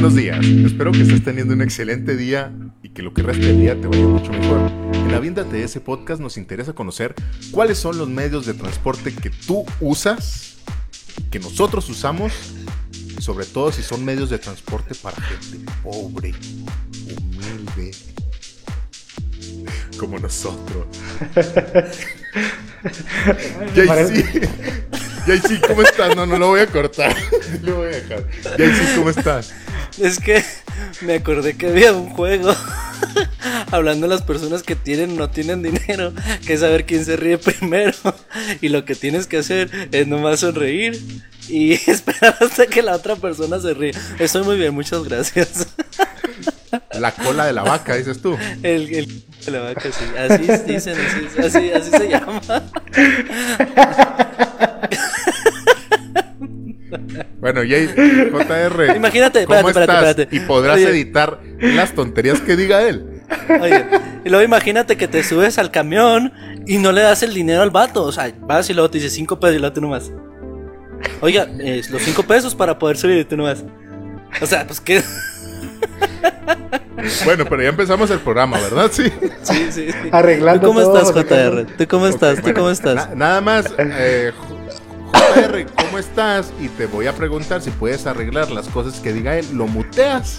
Buenos días, espero que estés teniendo un excelente día y que lo que resta del día te vaya mucho mejor. En Aviéntate ese podcast nos interesa conocer cuáles son los medios de transporte que tú usas, que nosotros usamos, y sobre todo si son medios de transporte para gente pobre, humilde, como nosotros. JC, JC, ¿cómo estás? No, no lo voy a cortar. Lo voy a dejar. JC, ¿cómo estás? Es que me acordé que había un juego hablando de las personas que tienen o no tienen dinero, que es saber quién se ríe primero. Y lo que tienes que hacer es nomás sonreír y esperar hasta que la otra persona se ríe. Estoy muy bien, muchas gracias. La cola de la vaca, dices tú. El, el de la vaca, sí. Así dicen, así, así, así se llama. Bueno, JR. Imagínate, ¿cómo espérate, espérate, estás? espérate. Y podrás Oye. editar las tonterías que diga él. Oye, y luego imagínate que te subes al camión y no le das el dinero al vato. O sea, vas y luego te dice cinco pesos y luego tú nomás. Oiga, eh, los cinco pesos para poder subir y tú nomás. O sea, pues que. Bueno, pero ya empezamos el programa, ¿verdad? Sí. Sí, sí, sí. Arreglando ¿Tú cómo todo, estás. JR? ¿Tú cómo estás? ¿Tú Bueno, cómo estás? na- nada más, eh, JR, ¿cómo estás? Y te voy a preguntar si puedes arreglar las cosas que diga él. ¿Lo muteas?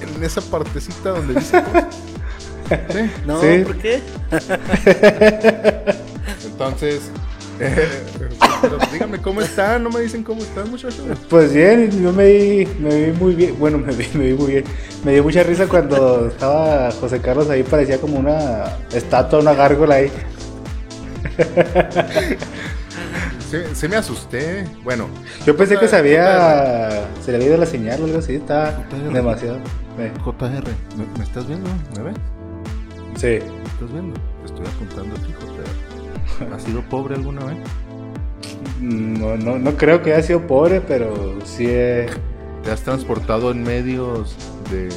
En esa partecita donde dice cosas. Sí. No, Sí. ¿por qué? Entonces, eh, pero díganme cómo están. No me dicen cómo están, muchachos. Pues bien, yo me vi, me vi muy bien. Bueno, me vi, me vi muy bien. Me dio mucha risa cuando estaba José Carlos ahí, parecía como una estatua, una gárgola ahí. Sí me asusté. Bueno, Yo pensé que se había. Se le había ido la señal o algo así, estaba JR. demasiado. Eh, JR, ¿me, me estás viendo? ¿Me ves? Sí. ¿Me estás viendo? Te estoy apuntando a ti, JR. ¿Has sido pobre alguna vez? No, no, no creo que haya sido pobre, pero sí he. ¿Te has transportado en medios de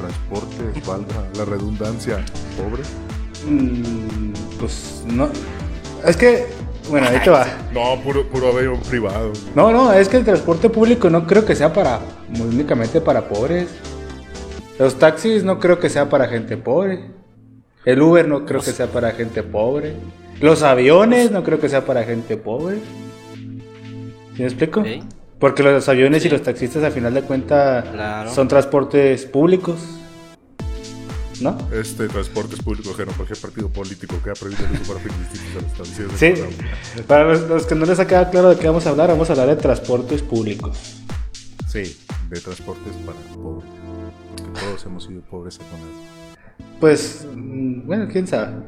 transporte, valga la redundancia, pobre? mm, Pues no. Es que. Bueno, ahí te va. No, puro, puro avión privado. No, no, es que el transporte público no creo que sea para únicamente para pobres. Los taxis no creo que sea para gente pobre. El Uber no creo que sea para gente pobre. Los aviones no creo que sea para gente pobre. ¿Sí me explico? Ok. Porque los aviones Sí. y los taxistas a final de cuentas Claro. son transportes públicos. ¿No? Este transporte es público ajeno a cualquier partido político que ha prohibido el uso para fines distintos a Sí. programa. Para los, los que no les ha quedado claro de qué vamos a hablar, vamos a hablar de transportes públicos. Sí, de transportes para pobres. Que todos hemos sido pobres alguna vez. Pues, mm, bueno, quién sabe.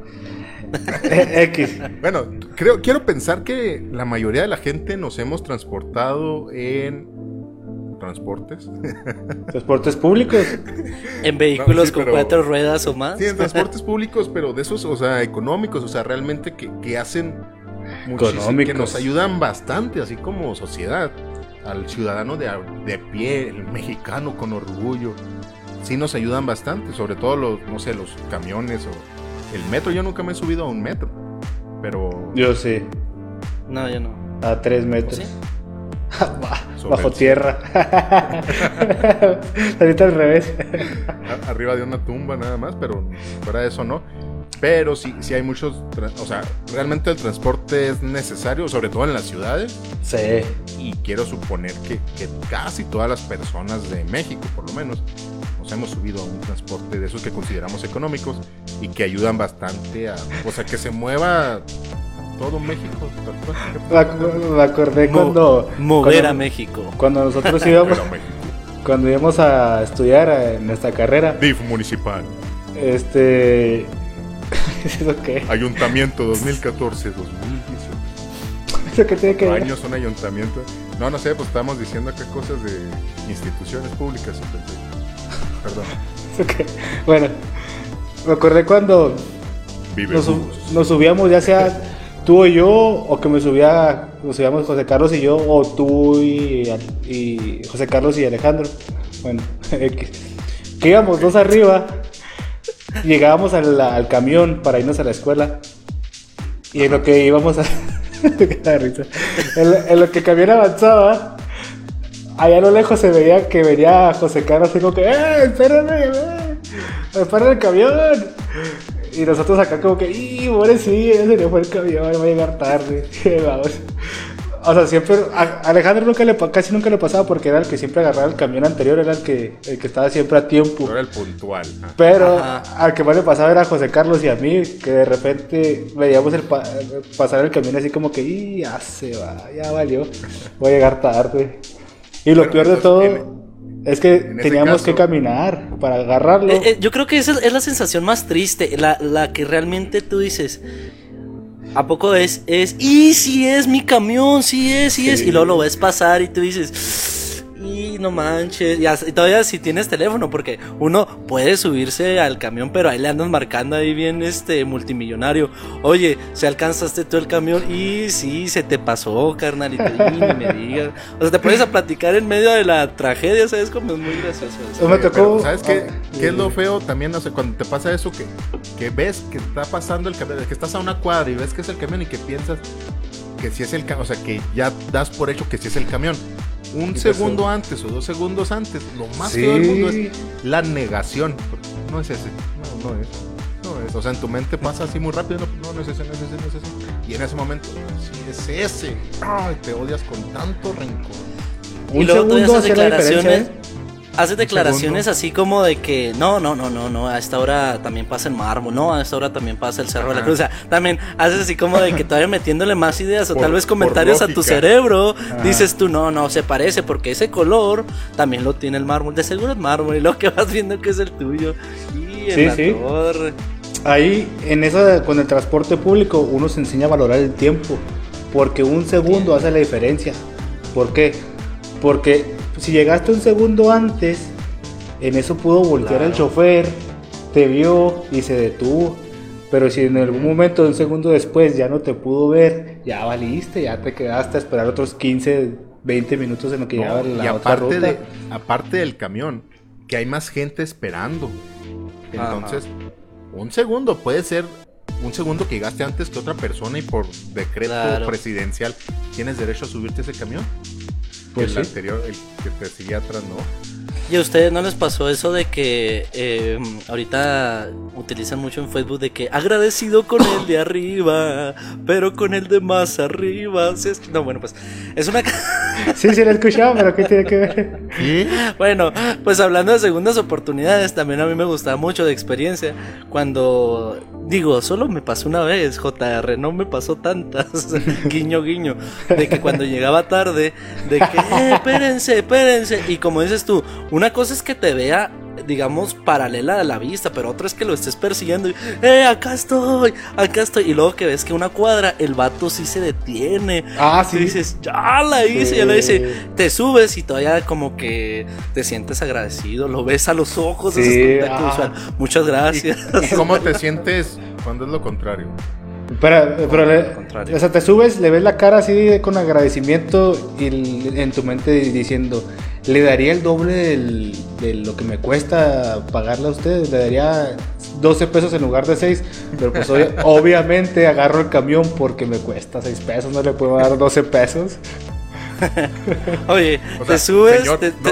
Eh, X. Bueno, creo, quiero pensar que la mayoría de la gente nos hemos transportado en transportes. Transportes públicos. En vehículos No, sí, con pero- cuatro ruedas o más. Sí, en transportes públicos, pero de esos, o sea, económicos, o sea, realmente que, que hacen muchísimo, que Económicos. nos ayudan bastante, así como sociedad, al ciudadano de, a- de pie, el mexicano con orgullo. Sí nos ayudan bastante, sobre todo los, no sé, los camiones o el metro. Yo nunca me he subido a un metro, pero Yo sí. No, yo no. A tres metros. ¿Sí? Bajo el- tierra. Ahorita al revés. arriba de una tumba nada más, pero fuera de eso no. Pero sí, sí hay muchos, o sea, realmente el transporte es necesario, sobre todo en las ciudades. Sí. y quiero suponer que, que casi todas las personas de México, por lo menos, nos hemos subido a un transporte de esos que consideramos económicos y que ayudan bastante a, o sea, que se mueva todo México. Me, acordé Mo- cuando. mover cuando, a México. Cuando nosotros íbamos. Cuando íbamos a estudiar eh, en nuestra carrera. DIF municipal, Este. ¿Eso qué? ayuntamiento 2014-2018. ¿Eso qué tiene que ver? Años un ayuntamiento. No, no sé, pues estamos diciendo acá cosas de instituciones públicas. Perdón. ¿Eso qué? Bueno, me acordé cuando Vive nos, nos subíamos, ya sea tú o yo, o que me subía, nos subíamos José Carlos y yo, o tú y, y José Carlos y Alejandro. Bueno. Que íbamos dos arriba, y llegábamos al, camión para irnos a la escuela. Y en lo que íbamos a. En, lo- que el camión avanzaba, allá a lo lejos se veía que venía José Carlos así como que, ¡eh, espérame, eh! ¡Espera el camión! Y nosotros acá como que, ¡y, sí, ese no fue el camión, va a llegar tarde! Vamos. O sea, siempre. A Alejandro nunca le, casi nunca le pasaba porque era el que siempre agarraba el camión anterior, era el que, el que estaba siempre a tiempo. Era el puntual. Pero al que más le pasaba era a José Carlos y a mí, que de repente veíamos el pasar el camión así como que, ¡y ya se va! Ya valió, voy a llegar tarde. Y lo peor de todo. Es que teníamos que caminar para agarrarlo. Eh, eh, yo creo que esa es la sensación más triste, la, la que realmente tú dices, ¿A poco es? Es, y si es mi camión, sí es, sí, es. Y luego lo ves pasar y tú dices, y no manches. Y todavía si tienes teléfono, porque uno puede subirse al camión, pero ahí le andan marcando ahí bien este multimillonario. Oye, se alcanzaste tú el camión y sí, se te pasó, carnalito. Y me digas. O sea, te pones a platicar en medio de la tragedia, ¿sabes? Como es muy gracioso. me tocó. ¿Sabes qué? Ah, ¿Qué es lo feo también? No sé, cuando te pasa eso, que, que ves que está pasando el camión, que estás a una cuadra y ves que es el camión y que piensas que si es el camión, o sea, que ya das por hecho que si es el camión un segundo antes o dos segundos antes, lo más que todo el mundo es la negación. No es ese, no, no es. No es. O sea, en tu mente pasa así muy rápido, no, no, es ese, no es ese, no es ese. Y en ese momento, sí es ese. Ay, te odias con tanto rencor. Un y luego segundo hace declaraciones. ¿eh? Hace declaraciones así como de que no, no, no, no, no, a esta hora también pasa el mármol, no, a esta hora también pasa el Cerro de la Cruz. O sea, también haces así como de que todavía metiéndole más ideas o tal vez comentarios a tu cerebro. Dices tú, no, no, se parece porque ese color también lo tiene el mármol. De seguro es mármol y lo que vas viendo que es el tuyo. Y en sí, Torre. Ahí, en eso, con el transporte público, uno se enseña a valorar el tiempo. Porque un segundo hace la diferencia. ¿Por qué? Porque si llegaste un segundo antes, en eso pudo voltear el chofer, te vio y se detuvo. Pero si en algún momento, un segundo después, ya no te pudo ver, ya valiste, ya te quedaste a esperar otros 15, 20 minutos en lo que llegaba la y otra aparte De, aparte del camión, que hay más gente esperando. Entonces, un segundo puede ser un segundo que llegaste antes que otra persona y por decreto presidencial tienes derecho a subirte a ese camión. Pues el anterior, el que te seguía atrás, ¿no? ¿Y a ustedes no les pasó eso de que eh, ahorita utilizan mucho en Facebook de que agradecido con el de arriba, pero con el de más arriba? No, bueno, pues es una... sí, sí, lo he escuchado, pero ¿qué tiene que ver? Bueno, pues hablando de segundas oportunidades, también a mí me gustaba mucho de experiencia. Cuando digo, solo me pasó una vez, JR, no me pasó tantas, guiño, guiño, de que cuando llegaba tarde, de que, eh, espérense, espérense, y como dices tú, una cosa es que te vea digamos, paralela a la vista, pero otra es que lo estés persiguiendo y, ¡eh, acá estoy! Acá estoy. Y luego que ves que una cuadra, el vato sí se detiene. Ah, sí. Y dices, ya la hice, ya la hice. Te subes y todavía como que te sientes agradecido, lo ves a los ojos. Sí, ah. Muchas gracias. ¿Y cómo te sientes cuando es lo contrario? Pero, pero o sea, te subes, le ves la cara así con agradecimiento y en tu mente diciendo, le daría el doble de lo que me cuesta pagarle a ustedes, le daría 12 pesos en lugar de 6, pero pues obviamente agarro el camión porque me cuesta 6 pesos, no le puedo dar 12 pesos. Oye, te subes.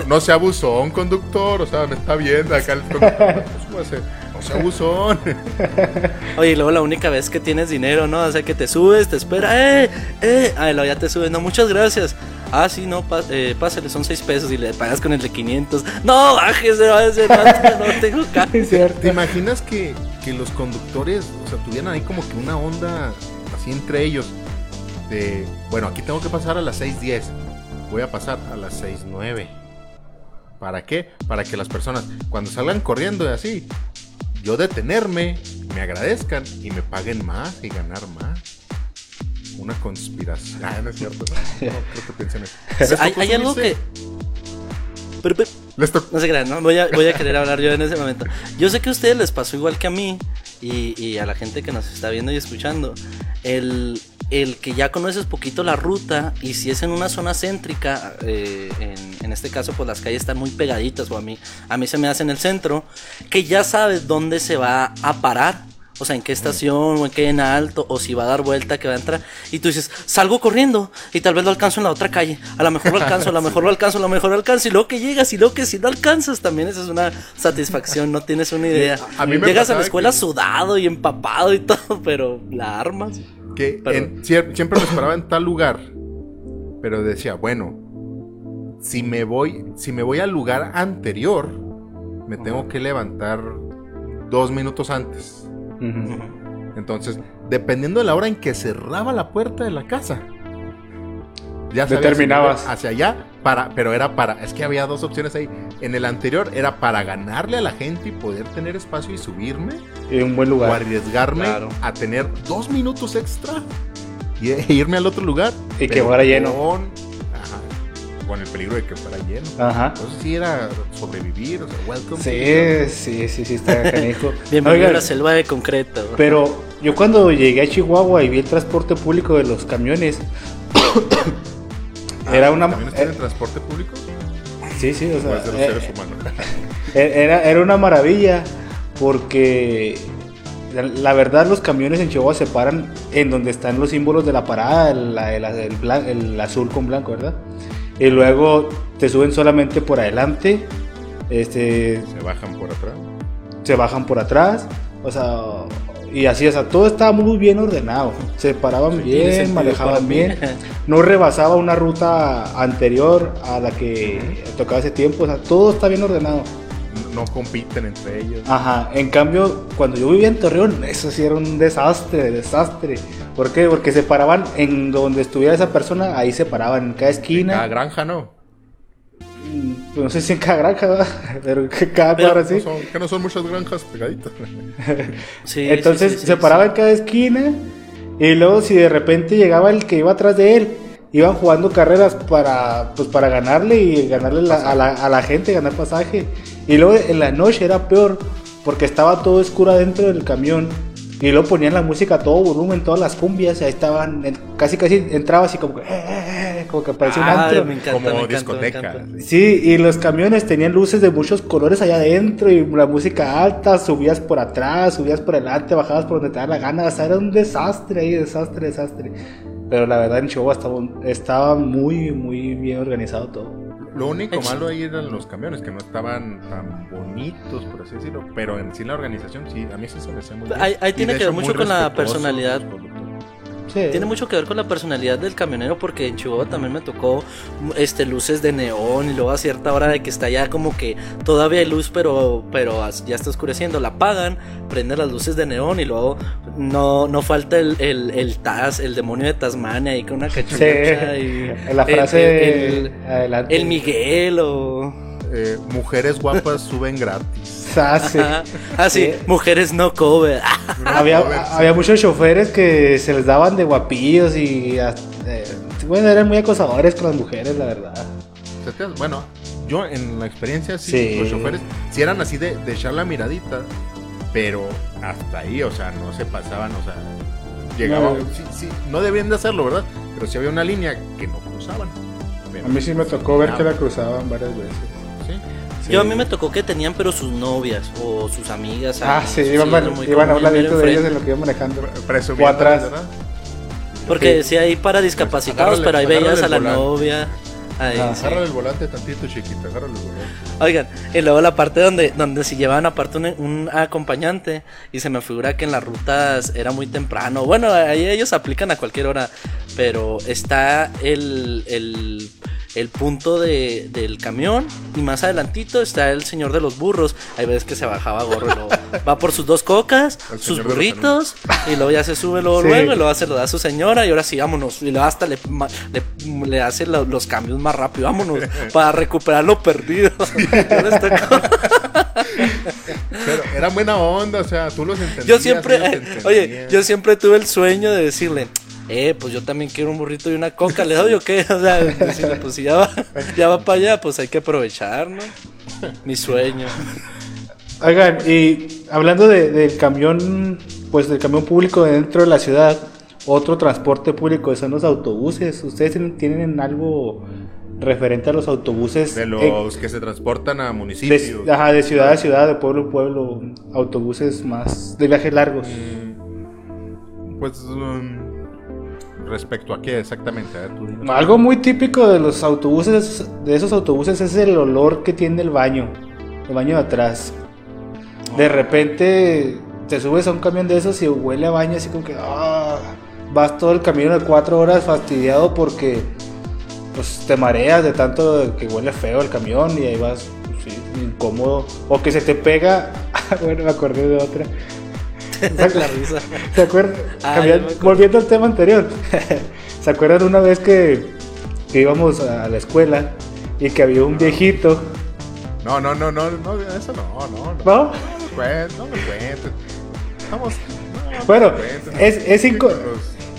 No, se abusó un conductor, o sea, me está viendo acá el conductor. Pues, no se abusó. Oye, y luego la única vez que tienes dinero, ¿no? O sea, que te subes, te espera, ¡eh! ¡eh! Ay, luego ya te subes, no, muchas gracias. Ah, sí, no, eh, pásale, son 6 pesos y le pagas con el de 500. No, bájese, bájese, no, no tengo cierto. ¿Te imaginas que, que los conductores, o sea, tuvieran ahí como que una onda así entre ellos? De, bueno, aquí tengo que pasar a las 6.10. Voy a pasar a las 6.09. ¿Para qué? Para que las personas, cuando salgan corriendo y así, yo detenerme, me agradezcan y me paguen más y ganar más una conspiración. Ah, no es cierto. No, creo que piensen eso. Hay, hay algo que. Pero, pero, no se crean, ¿no? Voy a, voy a querer hablar yo en ese momento. Yo sé que a ustedes les pasó igual que a mí y, y a la gente que nos está viendo y escuchando. El, el que ya conoces poquito la ruta y si es en una zona céntrica, eh, en, en, este caso pues las calles están muy pegaditas o a mí, a mí se me hace en el centro, que ya sabes dónde se va a parar O sea, en qué estación, o en qué en alto, o si va a dar vuelta, que va a entrar. Y tú dices, salgo corriendo y tal vez lo alcanzo en la otra calle. A lo mejor lo alcanzo, a lo mejor lo alcanzo, a lo mejor lo alcanzo. Y luego que llegas y luego que si no alcanzas, también esa es una satisfacción, no tienes una idea. A mí me Llegas a la escuela que- sudado y empapado y todo, pero la armas. Que en- siempre me esperaba en tal lugar. Pero decía, bueno, si me voy, si me voy al lugar anterior, me tengo que levantar dos minutos antes. Entonces, dependiendo de la hora en que cerraba la puerta de la casa, ya Determinabas. hacia allá, para, pero era para, es que había dos opciones ahí. En el anterior era para ganarle a la gente y poder tener espacio y subirme, Y un buen o lugar. arriesgarme Claro. a tener dos minutos extra y e irme al otro lugar. Y que fuera lleno. Con, con el peligro de que fuera lleno. Ajá. Entonces sí era sobrevivir, o sea, welcome. Sí, sí, sí, sí, está canijo. Bienvenido Oigan, a la selva de concreto. Pero yo cuando llegué a Chihuahua y vi el transporte público de los camiones, Ah, era una... ¿También tienen eh, transporte público? sí, sí, o ¿O sea, es de los eh, seres humanos? Era, era una maravilla porque la, verdad los camiones en Chihuahua se paran en donde están los símbolos de la parada, el, la- el- el blan- el azul con blanco, ¿verdad? Y luego te suben solamente por adelante, este, Se bajan por atrás. se bajan por atrás, o sea, y así, o sea, todo estaba muy bien ordenado, se paraban bien, manejaban bien, no rebasaba una ruta anterior a la que tocaba ese tiempo, o sea, todo está bien ordenado. No compiten entre ellos. Ajá, en cambio, cuando yo vivía en Torreón, eso sí era un desastre, desastre. ¿Por qué? Porque se paraban en donde estuviera esa persona, ahí se paraban en cada esquina. Cada granja no. Mm, No sé si en cada granja, ¿verdad? pero que cada Pero, cuadra No sí. son- que no son muchas granjas pegaditas. Sí, Entonces sí, sí, se sí, paraba sí. en cada esquina y luego si de repente llegaba el que iba atrás de él, iban jugando carreras para, pues, para ganarle y ganarle la- a, la, a la gente, ganar pasaje. Y luego en la noche era peor porque estaba todo oscuro dentro del camión. Y luego ponían la música a todo volumen, todas las cumbias, y ahí estaban, en- casi casi entraba así como que, eh, eh, eh, como que parecía un Ay, antro. me encanta, como me encanta, me discoteca. encanta. sí. Y los camiones tenían luces de muchos colores allá adentro y la música alta, subías por atrás, subías por delante, bajabas por donde te daba la gana, o sea, era un desastre ahí, desastre, desastre. Pero la verdad en Chihuahua estaba, estaba muy, muy bien organizado todo. Lo único Ex- malo ahí eran los camiones, que no estaban tan bonitos, por así decirlo. Pero en sí la organización, sí, a mí sí se me hacía muy bien. Ahí- tiene que ver mucho con la personalidad. Sí. Tiene mucho que ver con la personalidad del camionero porque en Chihuahua también me tocó este luces de neón y luego a cierta hora de que está ya como que todavía hay luz pero pero ya está oscureciendo, la apagan, prenden las luces de neón y luego no, no falta el, el, el Taz, el demonio de Tasmania ahí con una cachucha Sí, y la el- frase el, el- adelante. el Miguel o Eh, mujeres guapas suben gratis. Ah, sí. Ajá. ah sí, Sí. mujeres no cover. había, había muchos choferes que se les daban de guapillos y hasta- eh, bueno, eran muy acosadores con las mujeres, la verdad. Bueno, yo en la experiencia, sí, Sí. los choferes, sí eran así de, de echar la miradita, pero hasta ahí, o sea, no se pasaban, o sea, llegaban, No. sí, sí, no debían de hacerlo, ¿verdad? Pero sí había una línea que no cruzaban. A mí sí me tocó ver Ah, que la cruzaban varias veces. ¿sí? Yo a mí me tocó que tenían pero sus novias o sus amigas. Ah, ahí, sí, eso iban, iban a un ladito de ellos enfrente. en lo que iban manejando. Presumiendo, O atrás. ¿verdad? Porque Sí. sí hay para discapacitados, pero ahí veías a la volante. novia. Ahí, Ajá. sí. El volante tantito, chiquito, el volante. Oigan, y luego la parte donde, donde si llevaban aparte un, un acompañante y se me figura que en las rutas era muy temprano. Bueno, ahí ellos aplican a cualquier hora, pero está el, el, el punto de, del camión y más adelantito está el señor de los burros. Hay veces que se bajaba gorro y luego va por sus dos cocas, El sus burritos y luego ya se sube luego, Sí. luego y luego se lo da a su señora y ahora sí, vámonos. Y luego hasta le, le, le hace lo- los cambios más rápido, vámonos, para recuperar lo perdido. Pero era buena onda, o sea, tú los entendías. Yo siempre, eh, oye, yo siempre tuve el sueño de decirle, eh, pues yo también quiero un burrito y una coca, ¿le doy o qué? O sea, decirle, pues si ya va, ya va para allá, pues hay que aprovechar, ¿no? Mi sueño. Oigan, y hablando de- del camión, pues del camión público dentro de la ciudad, otro transporte público son los autobuses. ¿Ustedes tienen, algo referente a los autobuses. De los que se transportan a municipios. de, ajá, de ciudad a ciudad, de pueblo a pueblo, autobuses más de viajes largos. Mm, Pues, um, respecto a qué exactamente, a ver, tú. Algo muy típico de los autobuses, de esos autobuses, es el olor que tiene el baño, el baño de atrás. De repente te subes a un camión de esos y huele a baño así como que ah, vas todo el camino de cuatro horas fastidiado porque pues te mareas de tanto que huele feo el camión y ahí vas pues, sí, incómodo o que se te pega. bueno, me acordé de otra. La risa. ¿Se acuerdan? Ah, volviendo al tema anterior. ¿Se acuerdan una vez que, que íbamos a la escuela y que había un viejito? No, no, no, no, no, eso no, no, no. ¿No? No me cuentes, no me cuentes. Estamos. no, Bueno, no me cuentes, es, no,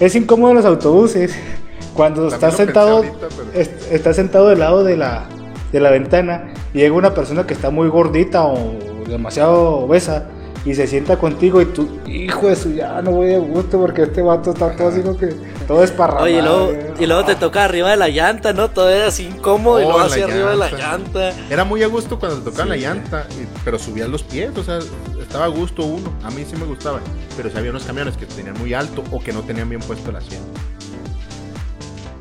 es, incómodo en los autobuses. Cuando También estás sentado, ahorita, pero- est- estás sentado del lado de la, de la ventana y llega una persona que está muy gordita o demasiado obesa y se sienta contigo y tú, hijo de su, ya no voy a gusto porque este vato está todo así como que todo esparramado. Oye, y luego, y luego te toca arriba de la llanta, ¿no? Todo era así incómodo y Oh, luego hacia arriba de la llanta. Era muy a gusto cuando te tocaban la llanta, y- pero subías los pies, o sea, estaba a gusto uno. A mí sí me gustaba, pero si había unos camiones que tenían muy alto o que no tenían bien puesto el asiento.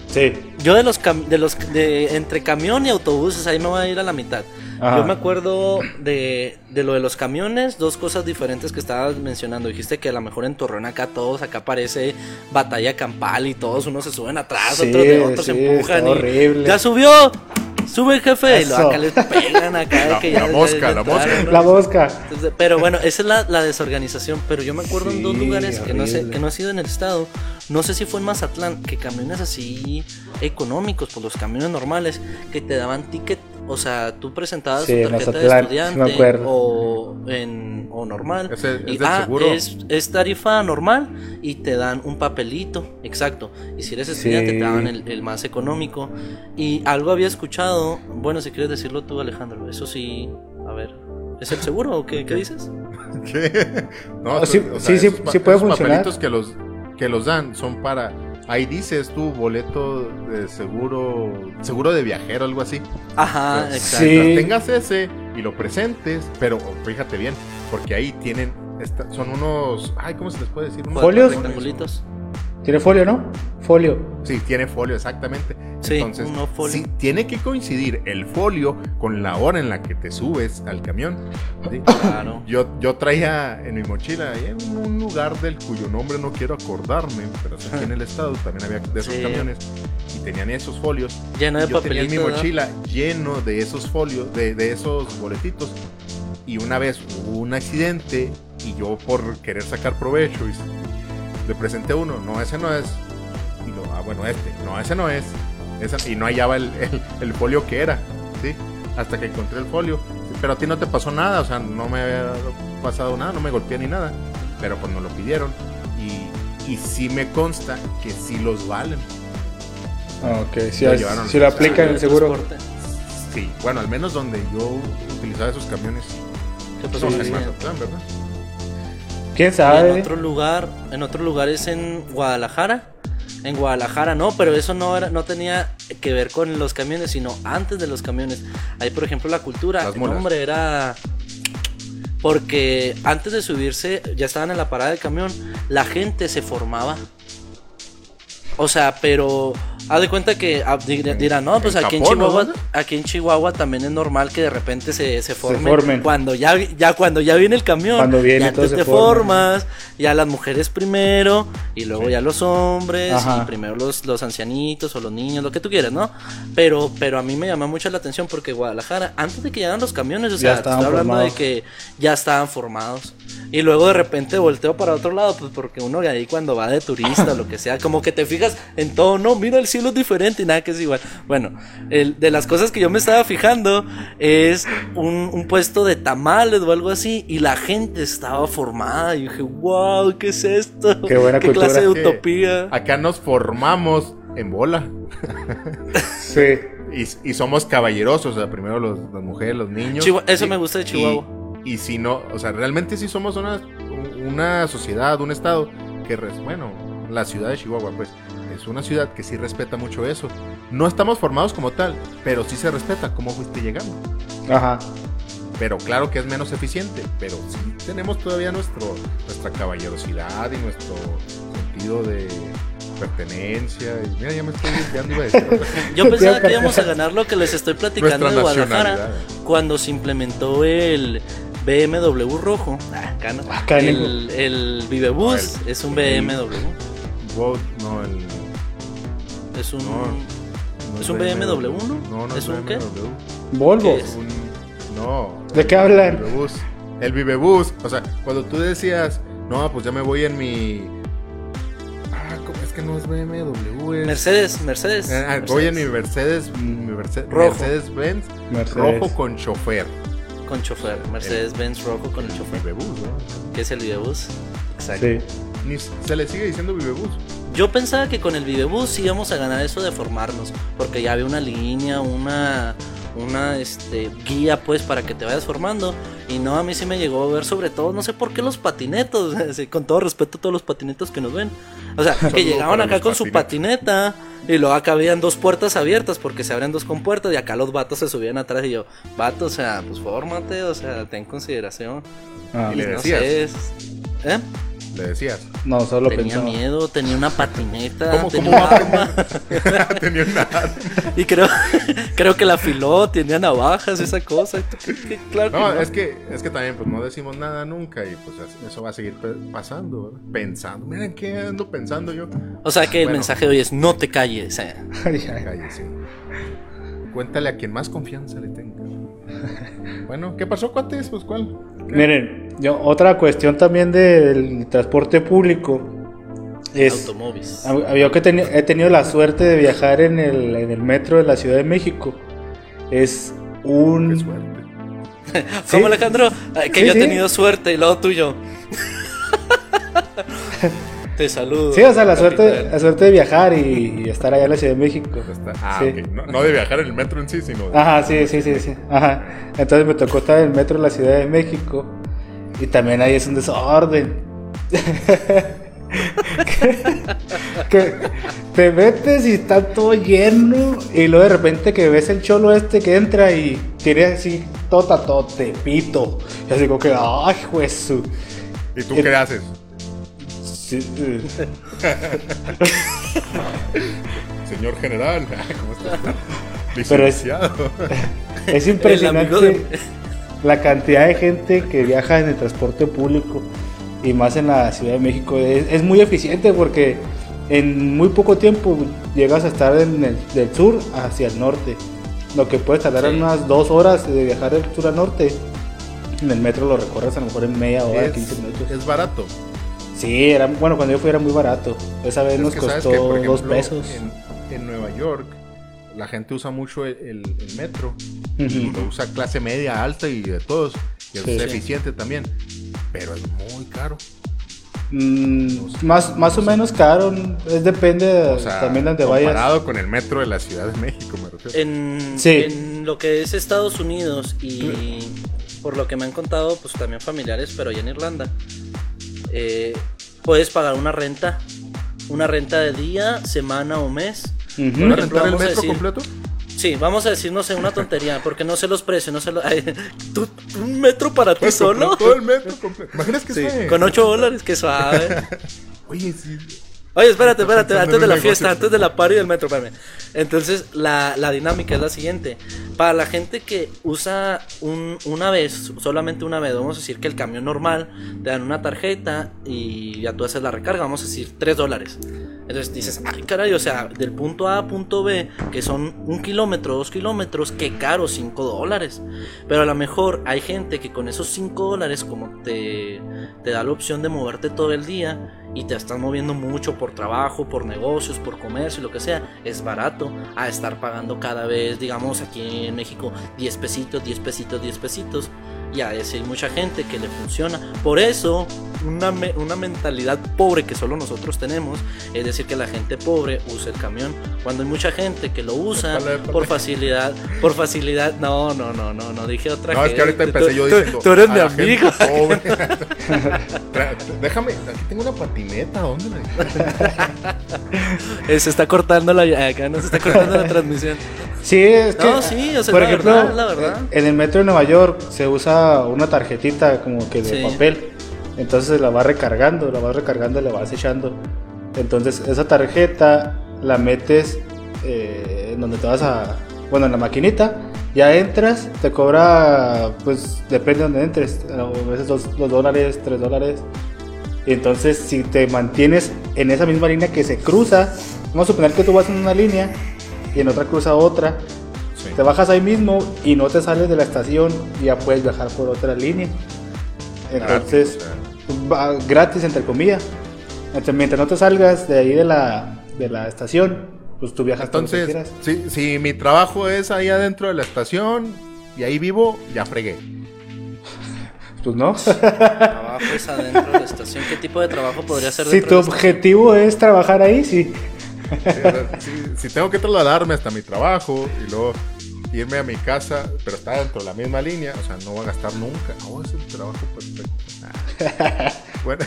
Sí. Yo de los cam- de los de entre camión y autobuses, ahí me voy a ir a la mitad. Ajá. Yo me acuerdo de, de lo de los camiones, dos cosas diferentes que estabas mencionando. Dijiste que a lo mejor en Torreón acá todos, acá parece batalla campal y todos unos se suben atrás, Sí, otros de otros sí, se empujan. y, horrible. Ya subió, sube jefe. Y Eso. acá les pegan acá. La- que la ya- ya- mosca, la mosca. ¿no? La mosca. Entonces, pero bueno, esa es la, la desorganización. Pero yo me acuerdo en dos Sí, lugares que no, sé, que no ha sido en el estado. No sé si fue en Mazatlán, que camiones así económicos, pues los camiones normales, que te daban ticket. O sea, tú presentabas Sí, tu tarjeta de estudiante o, en, o normal. Es el- es y, del ah, seguro. Es, es tarifa normal y te dan un papelito, exacto. Y si eres estudiante Sí. te daban el, el más económico. Y algo había escuchado, bueno, si quieres decirlo tú, Alejandro, eso sí, a ver. ¿Es el seguro o qué, qué dices? ¿Qué? No, Ah, sí, o sea, sí, sí, esos sí puede esos funcionar. papelitos que los, que los dan son para. Ahí dices tu boleto de seguro, seguro de viajero, algo así. Ajá, Pues, exacto. Sí. Mientras tengas ese y lo presentes, pero fíjate bien, porque ahí tienen, esta- son unos, ay, ¿cómo se les puede decir? Unos ¿Folios? Rectangulitos. ¿Tiene folio, no? Folio. Sí, tiene folio, exactamente. Sí, Entonces, uno folio. sí, tiene que coincidir el folio con la hora en la que te subes al camión. ¿sí? Claro. Yo, yo traía en mi mochila ahí en un lugar del cuyo nombre no quiero acordarme, pero aquí en el estado también había de esos Sí. camiones y tenían esos folios. Lleno de Y yo tenía en mi mochila lleno de esos folios, de, de esos boletitos. Y una vez hubo un accidente y yo por querer sacar provecho y le presenté uno, no, ese no es. Y lo, ah, bueno, este, no, ese no es. Ese- y no hallaba el, el, el folio que era, ¿sí? Hasta que encontré el folio. Pero a ti no te pasó nada, o sea, no me había pasado nada, no me golpeé ni nada. Pero pues nos lo pidieron. Y, y sí me consta que sí los valen. Ah, ok, si, Lo llevaron. si lo aplican el seguro. Sí, bueno, al menos donde yo utilizaba esos camiones. ¿Qué pasó? en Sí. Mazatlán, ¿verdad? ¿Quién Y en sabe? otro lugar, en otro lugar es en Guadalajara. En Guadalajara no, pero eso no era, no tenía que ver con los camiones, sino antes de los camiones. Ahí, por ejemplo, la cultura, el nombre era porque antes de subirse, ya estaban en la parada del camión, la gente se formaba. O sea, pero haz de cuenta que ah, di- dirán, no, pues en aquí en Japón, ¿no? Chihuahua, aquí en Chihuahua también es normal que de repente se, se formen. formen. Cuando ya, ya cuando ya viene el camión, Cuando viene, ya tú te formas, ya las mujeres primero, y luego ya los hombres, Ajá. y primero los, los ancianitos o los niños, lo que tú quieras, ¿no? Pero, pero a mí me llama mucho la atención porque Guadalajara, antes de que llegaran los camiones, o sea, estoy hablando formados. de que ya estaban formados. Y luego de repente volteo para otro lado, pues porque uno de ahí cuando va de turista o lo que sea, como que te fijas en todo, no, mira el cielo es diferente y nada que es igual. Bueno, el, de las cosas que yo me estaba fijando es un, un puesto de tamales o algo así y la gente estaba formada. Y dije, wow, ¿qué es esto? Qué buena cultura. clase de utopía? Acá nos formamos en bola. Sí. Y, y somos caballerosos, o sea, primero los, las mujeres, los niños. Eso Y- me gusta de Chihuahua. Y, y si no, o sea, realmente sí somos una, una sociedad, un estado que, res- bueno, la ciudad de Chihuahua, pues, es una ciudad que sí respeta mucho eso. No estamos formados como tal, pero sí se respeta cómo fuiste llegando. Ajá. Pero claro que es menos eficiente, pero sí tenemos todavía nuestro, nuestra caballerosidad y nuestro sentido de pertenencia. Y mira, ya me estoy desviando, iba a decir. Yo pensaba que íbamos a ganar lo que les estoy platicando de Guadalajara cuando se implementó el BMW rojo. Ah, acá no. Acá el, el Vivebus Ah, el- es un el- BMW. Vote, no, el. Es un. No, no ¿Es un BMW, no? No, no ¿Es un qué? BMW. Volvo. ¿Qué es? Un- no. ¿De qué hablan? El Vivebus. El Vivebus. O sea, cuando tú decías, no, pues ya me voy en mi. Ah, es que no es BMW. Es... Mercedes, Mercedes. Ah, voy en mi Mercedes. Mercedes, mi Rojo. Mercedes Benz Mercedes. rojo con chofer. Con chofer. Mercedes Benz rojo con el chofer. Vivebus, ¿no? Que es el Vivebus. Exacto. Sí. Ni se le sigue diciendo Vivebus. Yo pensaba que con el Vivebus íbamos a ganar eso de formarnos, porque ya había una línea, una una este guía pues para que te vayas formando y no a mí sí me llegó a ver sobre todo no sé por qué los patinetos con todo respeto a todos los patinetos que nos ven o sea que llegaban acá con su patineta y luego acá habían dos puertas abiertas porque se abren dos compuertas y acá los vatos se subían atrás y yo vato o sea pues fórmate o sea ten consideración Ah, Y le no decías. sé es- ¿eh? Le decías. no, solo tenía pensaba. miedo tenía una patineta ¿Cómo, tenía cómo un arma Tenía una arma. Y creo, creo que la afiló, tenía navajas, esa cosa. Que No, no. es que, es que también pues no decimos nada nunca y pues eso va a seguir pasando, ¿verdad? pensando. Miren qué ando pensando yo. O sea que el Bueno. mensaje de hoy es no te calles. eh. Ay, ay. Cállese. Cuéntale a quien más confianza le tenga. Bueno, ¿qué pasó, cuates? Pues cuál. ¿Qué? Miren, yo, otra cuestión también del transporte público es... Automóviles. Yo que teni- he tenido la suerte de viajar en el, en el metro de la Ciudad de México. Es Qué un... suerte. ¿Cómo sí. Alejandro? Que Sí, yo he sí. tenido suerte y luego tuyo. te saludo. Sí, o sea, la suerte, la suerte de viajar y, y estar allá en la Ciudad de México. Ah, Sí. ok. no, no de viajar en el metro en sí, sino de- Ajá, sí, sí, sí, sí. Ajá. Entonces me tocó estar en el metro de la Ciudad de México y también ahí es un desorden. que, que te metes y está todo lleno y luego de repente que ves el cholo este que entra y tiene así todo tatote, pito. Y así como que, ay, juez. ¿Y tú qué haces? Sí. Señor general. ¿Cómo estás? Pero es- impresionante de- la cantidad de gente que viaja en el transporte público y más en la Ciudad de México. Es, es muy eficiente porque en muy poco tiempo llegas a estar en el, del sur hacia el norte. Lo que puede tardar Sí. unas dos horas de viajar del sur al norte. En el metro lo recorres a lo mejor en media hora, 15 Es, minutos. es barato. Sí, era, bueno, cuando yo fui era muy barato. Esa vez Es nos costó que, dos pesos. En, en Nueva York, la gente usa mucho el, el- el metro. Y Ujú. lo usa clase media, alta y de todos. Y es sí. eficiente también. Pero es muy caro. Mm, más, más o menos caro, es depende O sea, también de donde vayas. comparado con el metro de la Ciudad de México, me refiero. En, Sí. en lo que es Estados Unidos y por lo que me han contado, pues también familiares, pero allá en Irlanda, eh, puedes pagar una renta, una renta de día, semana o mes. Ujú. ¿Van a ejemplo, rentar el vamos a metro completo? Sí, vamos a decir, no sé, una tontería, porque no sé los precios, no sé los... ¿tú- ¿Un metro para ti Pues, solo? Todo el metro completo. ¿Imaginas que Sí, con 8 dólares, que suave. Oye, sí. Oye, espérate, espérate, antes de la fiesta, antes de la party del metro, espérame. Entonces, la, la dinámica es la siguiente. Para la gente que usa un- una vez, solamente una vez, vamos a decir que el camión normal, te dan una tarjeta y ya tú haces la recarga, vamos a decir 3 dólares. Entonces dices, ay caray, o sea, del punto A a punto B, que son un kilómetro, dos kilómetros, qué caro, 5 dólares. Pero a lo mejor hay gente que con esos 5 dólares, como te, te da la opción de moverte todo el día y te estás moviendo mucho por trabajo, por negocios, por comercio, lo que sea, es barato a estar pagando cada vez, digamos aquí en México, 10 pesitos, 10 pesitos, 10 pesitos. Y a ese hay mucha gente que le funciona. Por eso, una, me- una mentalidad pobre que solo nosotros tenemos es decir que la gente pobre usa el camión. Cuando hay mucha gente que lo usa épale. por facilidad, por facilidad. No, no, no, no, no dije otra No, es que ahorita empecé yo Tú- diciendo. Tú eres "A mi amigo. pobre". Déjame, aquí tengo una patineta, ¿dónde la Eh, Se está cortando la acá no se está cortando la transmisión. Sí, es que. No, sí, o sea, por la ejemplo, verdad, la verdad. en el metro de Nueva York se usa una tarjetita como que de Sí. papel. Entonces la vas recargando, la vas recargando y la vas echando. Entonces esa tarjeta la metes eh, en donde te vas a. Bueno, en la maquinita. Ya entras, te cobra, pues depende de donde entres. A veces dos, dos dólares, tres dólares. Y entonces, si te mantienes en esa misma línea que se cruza, vamos a suponer que tú vas en una línea y en otra cruza otra, Sí. te bajas ahí mismo y no te sales de la estación y ya puedes viajar por otra línea. Entonces, Gratis, va gratis entre comillas. Entonces, mientras no te salgas de ahí de la, de la estación, pues tú viajas todo lo que Entonces, quieras. si, si mi trabajo es ahí adentro de la estación y ahí vivo, ya fregué. Pues no. Trabajo es adentro de la estación. ¿Qué tipo de trabajo podría ser si tu objetivo es trabajar ahí, sí. Si, si tengo que trasladarme hasta mi trabajo y luego irme a mi casa, pero está dentro de la misma línea, o sea, no voy a gastar nunca. Oh, es el trabajo perfecto. Bueno,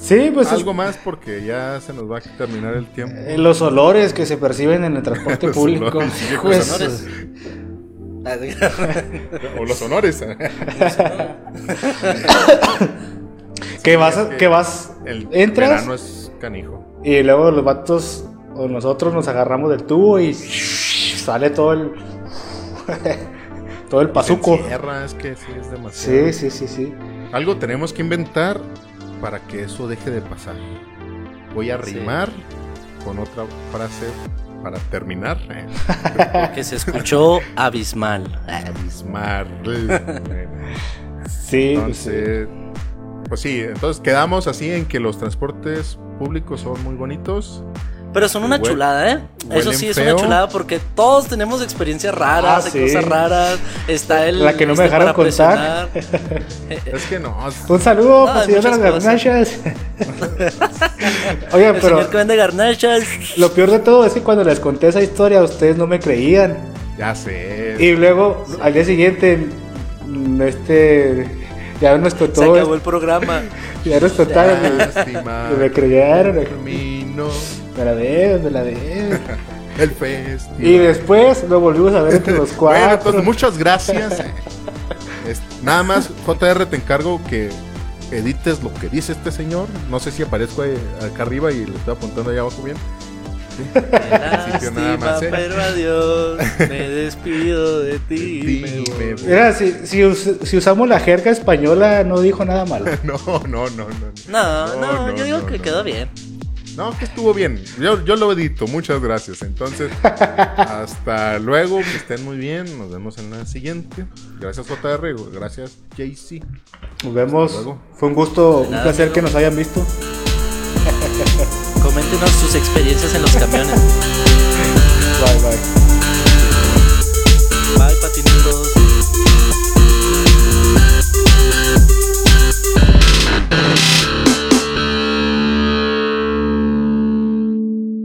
Sí, pues es- algo más porque ya se nos va a terminar el tiempo. eh, los olores que se perciben en el transporte público. olores. Pues, Los O los honores. que vas, que que vas, El entras verano es canijo. Y luego los vatos o nosotros nos agarramos del tubo y sale todo el todo el pazuco. Es que sí es demasiado. Sí, sí, sí, sí. Algo tenemos que inventar para que eso deje de pasar. Voy a Sí. rimar con otra frase para terminar. que se escuchó abismal. Abismal. Sí, pues, sí. Entonces, pues sí, entonces quedamos así en que los transportes públicos son muy bonitos. Pero son una chulada, ¿eh? Eso sí es feo. una chulada porque todos tenemos experiencias raras, Ah, sí. cosas raras. Está el. La que no me este dejaron contar. Es que no, Un saludo, No, pues, de las garnachas. Oye, El pero señor que vende garnachas. lo peor de todo es que cuando les conté esa historia, ustedes no me creían. ya sé. Y luego, al día siguiente, este. Ya nos Se contó. acabó el programa. Ya nos Lástima. y me creyeron. Camino, Me la debes, me la debes. el festival. Y después lo volvimos a ver entre los Bueno, cuatro. entonces muchas gracias. Es- nada más, JR, te encargo que edites lo que dice este señor. No sé si aparezco ahí, acá arriba y le estoy apuntando allá abajo bien. Nada lástima, más, ¿eh? pero adiós. Me despido de ti. Me voy. Mira, si, si, us- si usamos la jerga española, no dijo nada malo. No, no, no, no. No, no, no, yo digo no, que no. quedó bien. No, que estuvo bien. Yo, yo lo edito. Muchas gracias. Entonces, hasta luego. Que estén muy bien. Nos vemos en la siguiente. Gracias, JR. Gracias, JC. Nos vemos. Fue un gusto, un placer que nos hayan visto coméntenos sus experiencias en los camiones. bye, bye. Bye, patineros.